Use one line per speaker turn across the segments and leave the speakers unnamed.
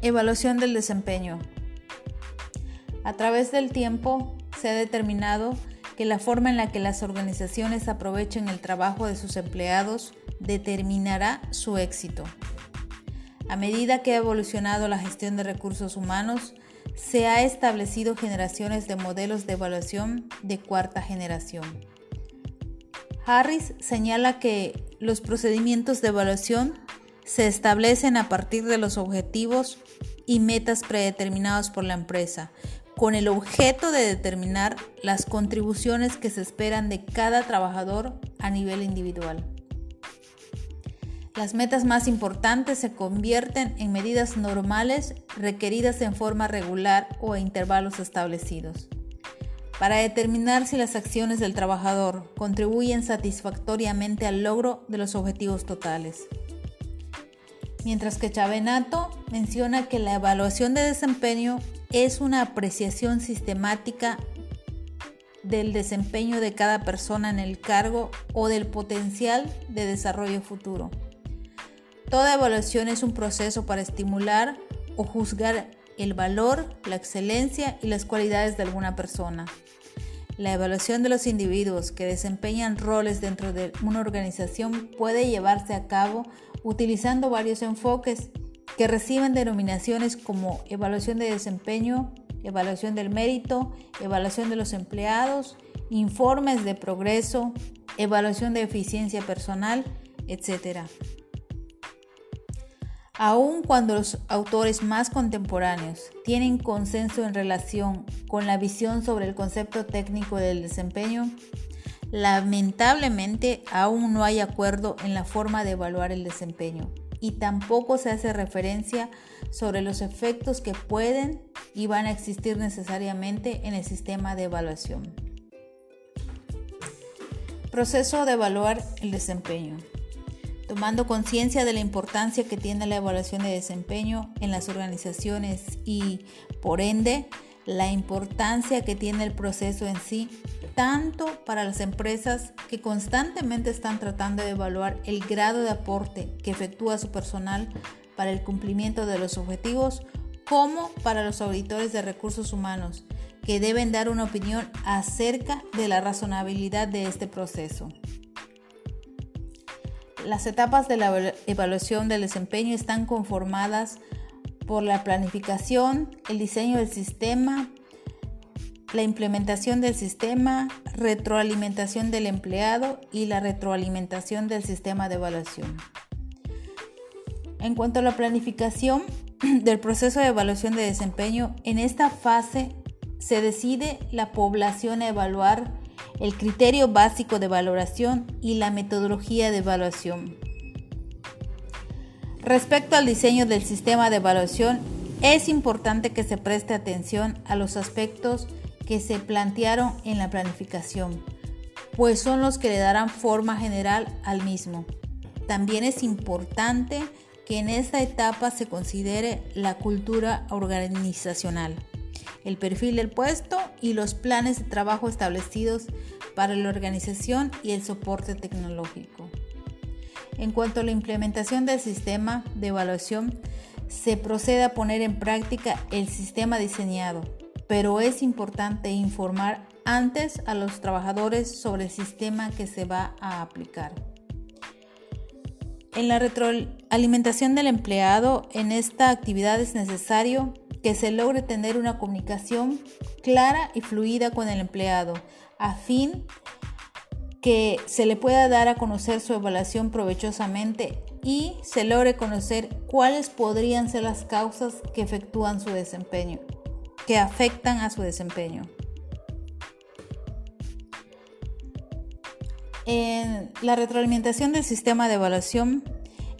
Evaluación del desempeño. A través del tiempo se ha determinado que la forma en la que las organizaciones aprovechen el trabajo de sus empleados determinará su éxito. A medida que ha evolucionado la gestión de recursos humanos, se ha establecido generaciones de modelos de evaluación de cuarta generación. Harris señala que los procedimientos de evaluación se establecen a partir de los objetivos y metas predeterminados por la empresa, con el objeto de determinar las contribuciones que se esperan de cada trabajador a nivel individual. Las metas más importantes se convierten en medidas normales requeridas en forma regular o a intervalos establecidos. Para determinar si las acciones del trabajador contribuyen satisfactoriamente al logro de los objetivos totales. Mientras que Chavenato menciona que la evaluación de desempeño es una apreciación sistemática del desempeño de cada persona en el cargo o del potencial de desarrollo futuro. Toda evaluación es un proceso para estimular o juzgar el valor, la excelencia y las cualidades de alguna persona. La evaluación de los individuos que desempeñan roles dentro de una organización puede llevarse a cabo utilizando varios enfoques que reciben denominaciones como evaluación de desempeño, evaluación del mérito, evaluación de los empleados, informes de progreso, evaluación de eficiencia personal, etc aun cuando los autores más contemporáneos tienen consenso en relación con la visión sobre el concepto técnico del desempeño, lamentablemente aún no hay acuerdo en la forma de evaluar el desempeño y tampoco se hace referencia sobre los efectos que pueden y van a existir necesariamente en el sistema de evaluación. Proceso de evaluar el desempeño tomando conciencia de la importancia que tiene la evaluación de desempeño en las organizaciones y, por ende, la importancia que tiene el proceso en sí, tanto para las empresas que constantemente están tratando de evaluar el grado de aporte que efectúa su personal para el cumplimiento de los objetivos, como para los auditores de recursos humanos, que deben dar una opinión acerca de la razonabilidad de este proceso. Las etapas de la evaluación del desempeño están conformadas por la planificación, el diseño del sistema, la implementación del sistema, retroalimentación del empleado y la retroalimentación del sistema de evaluación. En cuanto a la planificación del proceso de evaluación de desempeño, en esta fase se decide la población a evaluar el criterio básico de valoración y la metodología de evaluación. Respecto al diseño del sistema de evaluación, es importante que se preste atención a los aspectos que se plantearon en la planificación, pues son los que le darán forma general al mismo. También es importante que en esta etapa se considere la cultura organizacional el perfil del puesto y los planes de trabajo establecidos para la organización y el soporte tecnológico. En cuanto a la implementación del sistema de evaluación, se procede a poner en práctica el sistema diseñado, pero es importante informar antes a los trabajadores sobre el sistema que se va a aplicar. En la retroalimentación del empleado, en esta actividad es necesario que se logre tener una comunicación clara y fluida con el empleado, a fin que se le pueda dar a conocer su evaluación provechosamente y se logre conocer cuáles podrían ser las causas que efectúan su desempeño, que afectan a su desempeño. En la retroalimentación del sistema de evaluación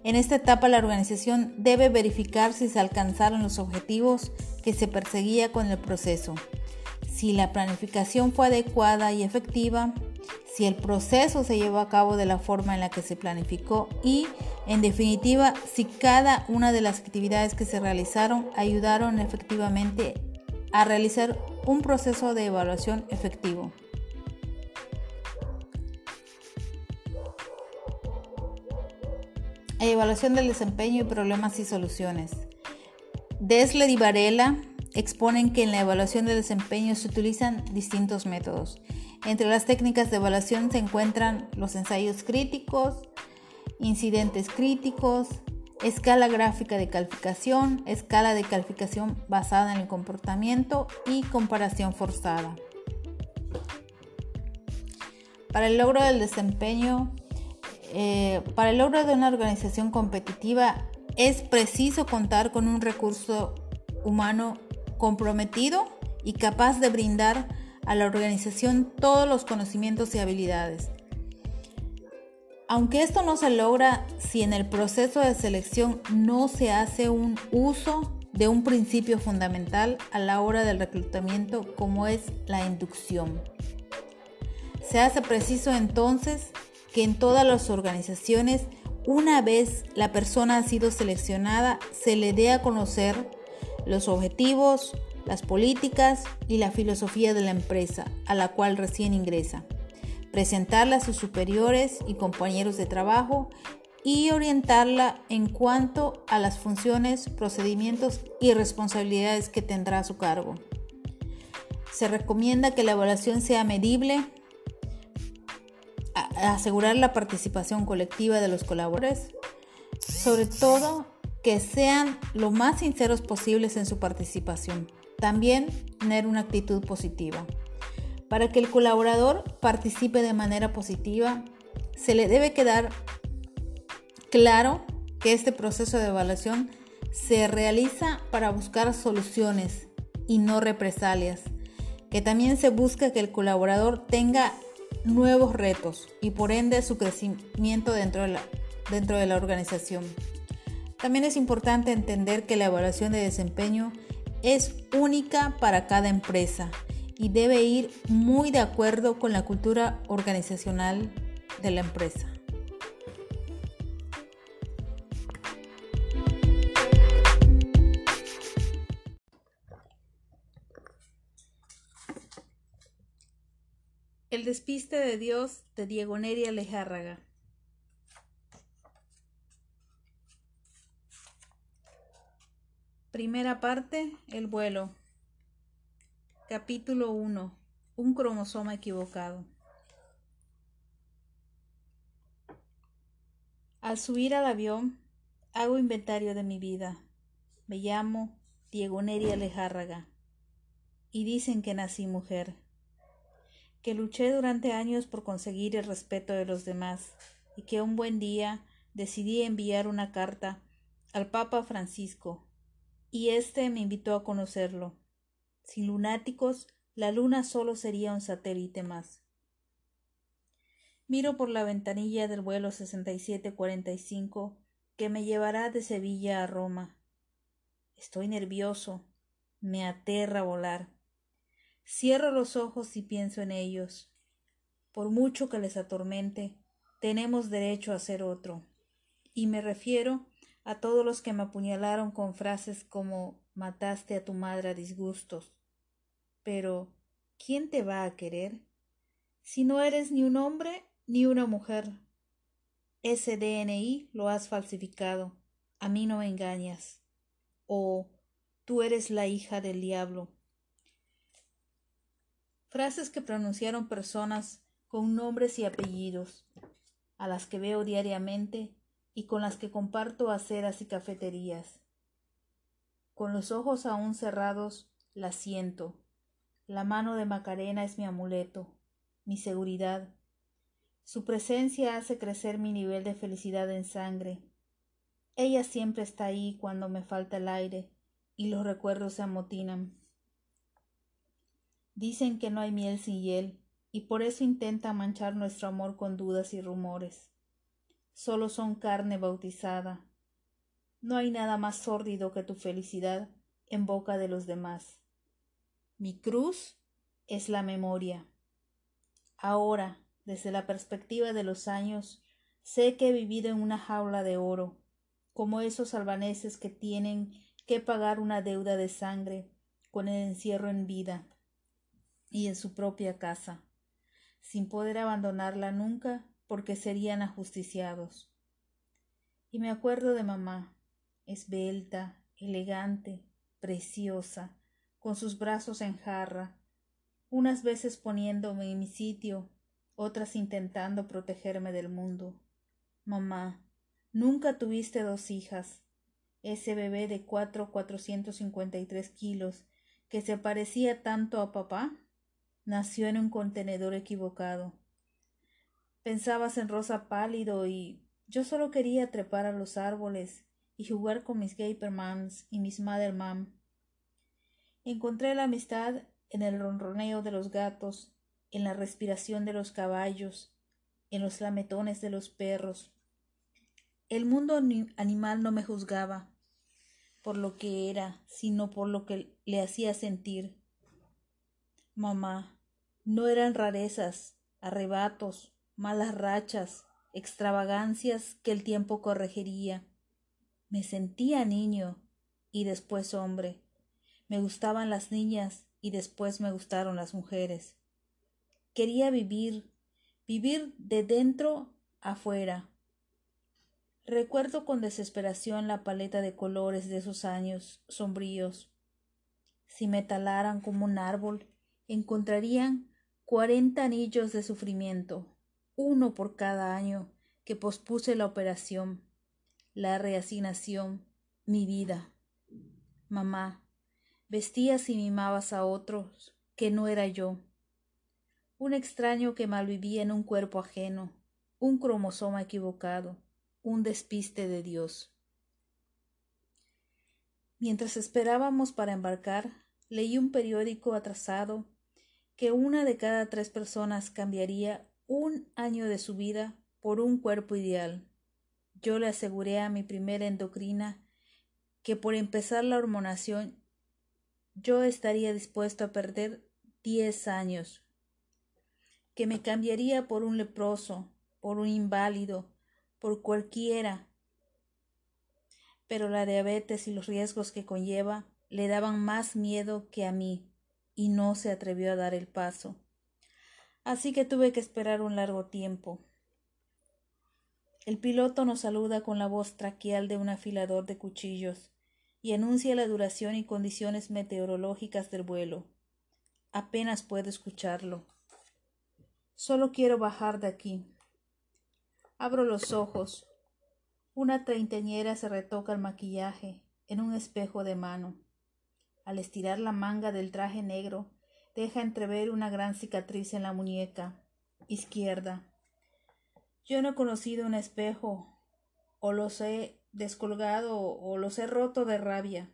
en esta etapa la organización debe verificar si se alcanzaron los objetivos que se perseguía con el proceso, si la planificación fue adecuada y efectiva, si el proceso se llevó a cabo de la forma en la que se planificó y, en definitiva, si cada una de las actividades que se realizaron ayudaron efectivamente a realizar un proceso de evaluación efectivo. Evaluación del desempeño y problemas y soluciones. Dessler y Varela exponen que en la evaluación de desempeño se utilizan distintos métodos. Entre las técnicas de evaluación se encuentran los ensayos críticos, incidentes críticos, escala gráfica de calificación, escala de calificación basada en el comportamiento y comparación forzada. Para el logro del desempeño, eh, para el logro de una organización competitiva es preciso contar con un recurso humano comprometido y capaz de brindar a la organización todos los conocimientos y habilidades. Aunque esto no se logra si en el proceso de selección no se hace un uso de un principio fundamental a la hora del reclutamiento como es la inducción. Se hace preciso entonces que en todas las organizaciones, una vez la persona ha sido seleccionada, se le dé a conocer los objetivos, las políticas y la filosofía de la empresa a la cual recién ingresa, presentarla a sus superiores y compañeros de trabajo y orientarla en cuanto a las funciones, procedimientos y responsabilidades que tendrá a su cargo. Se recomienda que la evaluación sea medible, asegurar la participación colectiva de los colaboradores, sobre todo que sean lo más sinceros posibles en su participación. También tener una actitud positiva. Para que el colaborador participe de manera positiva, se le debe quedar claro que este proceso de evaluación se realiza para buscar soluciones y no represalias, que también se busca que el colaborador tenga nuevos retos y por ende su crecimiento dentro de la, dentro de la organización. También es importante entender que la evaluación de desempeño es única para cada empresa y debe ir muy de acuerdo con la cultura organizacional de la empresa. El despiste de Dios de Diego Neria Lejárraga. Primera parte, el vuelo. Capítulo 1. Un cromosoma equivocado. Al subir al avión, hago inventario de mi vida. Me llamo Diego Neria Lejárraga. Y dicen que nací mujer que luché durante años por conseguir el respeto de los demás y que un buen día decidí enviar una carta al Papa Francisco y éste me invitó a conocerlo. Sin lunáticos, la luna solo sería un satélite más. Miro por la ventanilla del vuelo 6745 que me llevará de Sevilla a Roma. Estoy nervioso, me aterra volar. Cierro los ojos y pienso en ellos. Por mucho que les atormente, tenemos derecho a ser otro. Y me refiero a todos los que me apuñalaron con frases como mataste a tu madre a disgustos. Pero, ¿quién te va a querer? Si no eres ni un hombre ni una mujer. Ese DNI lo has falsificado. A mí no me engañas. O tú eres la hija del diablo frases que pronunciaron personas con nombres y apellidos, a las que veo diariamente y con las que comparto aceras y cafeterías. Con los ojos aún cerrados, la siento. La mano de Macarena es mi amuleto, mi seguridad. Su presencia hace crecer mi nivel de felicidad en sangre. Ella siempre está ahí cuando me falta el aire y los recuerdos se amotinan. Dicen que no hay miel sin hiel, y por eso intentan manchar nuestro amor con dudas y rumores. Solo son carne bautizada. No hay nada más sórdido que tu felicidad en boca de los demás. Mi cruz es la memoria. Ahora, desde la perspectiva de los años, sé que he vivido en una jaula de oro, como esos albaneses que tienen que pagar una deuda de sangre con el encierro en vida y en su propia casa, sin poder abandonarla nunca porque serían ajusticiados. Y me acuerdo de mamá, esbelta, elegante, preciosa, con sus brazos en jarra, unas veces poniéndome en mi sitio, otras intentando protegerme del mundo. Mamá, nunca tuviste dos hijas. Ese bebé de cuatro cuatrocientos cincuenta y tres kilos, que se parecía tanto a papá, nació en un contenedor equivocado. Pensabas en rosa pálido y yo solo quería trepar a los árboles y jugar con mis Gapermans y mis Mothermam. Encontré la amistad en el ronroneo de los gatos, en la respiración de los caballos, en los lametones de los perros. El mundo animal no me juzgaba por lo que era, sino por lo que le hacía sentir. Mamá, no eran rarezas, arrebatos, malas rachas, extravagancias que el tiempo corregiría. Me sentía niño y después hombre. Me gustaban las niñas y después me gustaron las mujeres. Quería vivir, vivir de dentro afuera. Recuerdo con desesperación la paleta de colores de esos años sombríos. Si me talaran como un árbol, encontrarían cuarenta anillos de sufrimiento, uno por cada año que pospuse la operación, la reasignación, mi vida. Mamá, vestías y mimabas a otros que no era yo. Un extraño que malvivía en un cuerpo ajeno, un cromosoma equivocado, un despiste de Dios. Mientras esperábamos para embarcar, leí un periódico atrasado que una de cada tres personas cambiaría un año de su vida por un cuerpo ideal. Yo le aseguré a mi primera endocrina que por empezar la hormonación yo estaría dispuesto a perder diez años, que me cambiaría por un leproso, por un inválido, por cualquiera. Pero la diabetes y los riesgos que conlleva le daban más miedo que a mí, y no se atrevió a dar el paso. Así que tuve que esperar un largo tiempo. El piloto nos saluda con la voz traqueal de un afilador de cuchillos y anuncia la duración y condiciones meteorológicas del vuelo. Apenas puedo escucharlo. Solo quiero bajar de aquí. Abro los ojos. Una treintañera se retoca el maquillaje en un espejo de mano. Al estirar la manga del traje negro, deja entrever una gran cicatriz en la muñeca izquierda. Yo no he conocido un espejo, o los he descolgado o los he roto de rabia.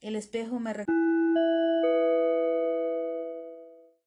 El espejo me recuerda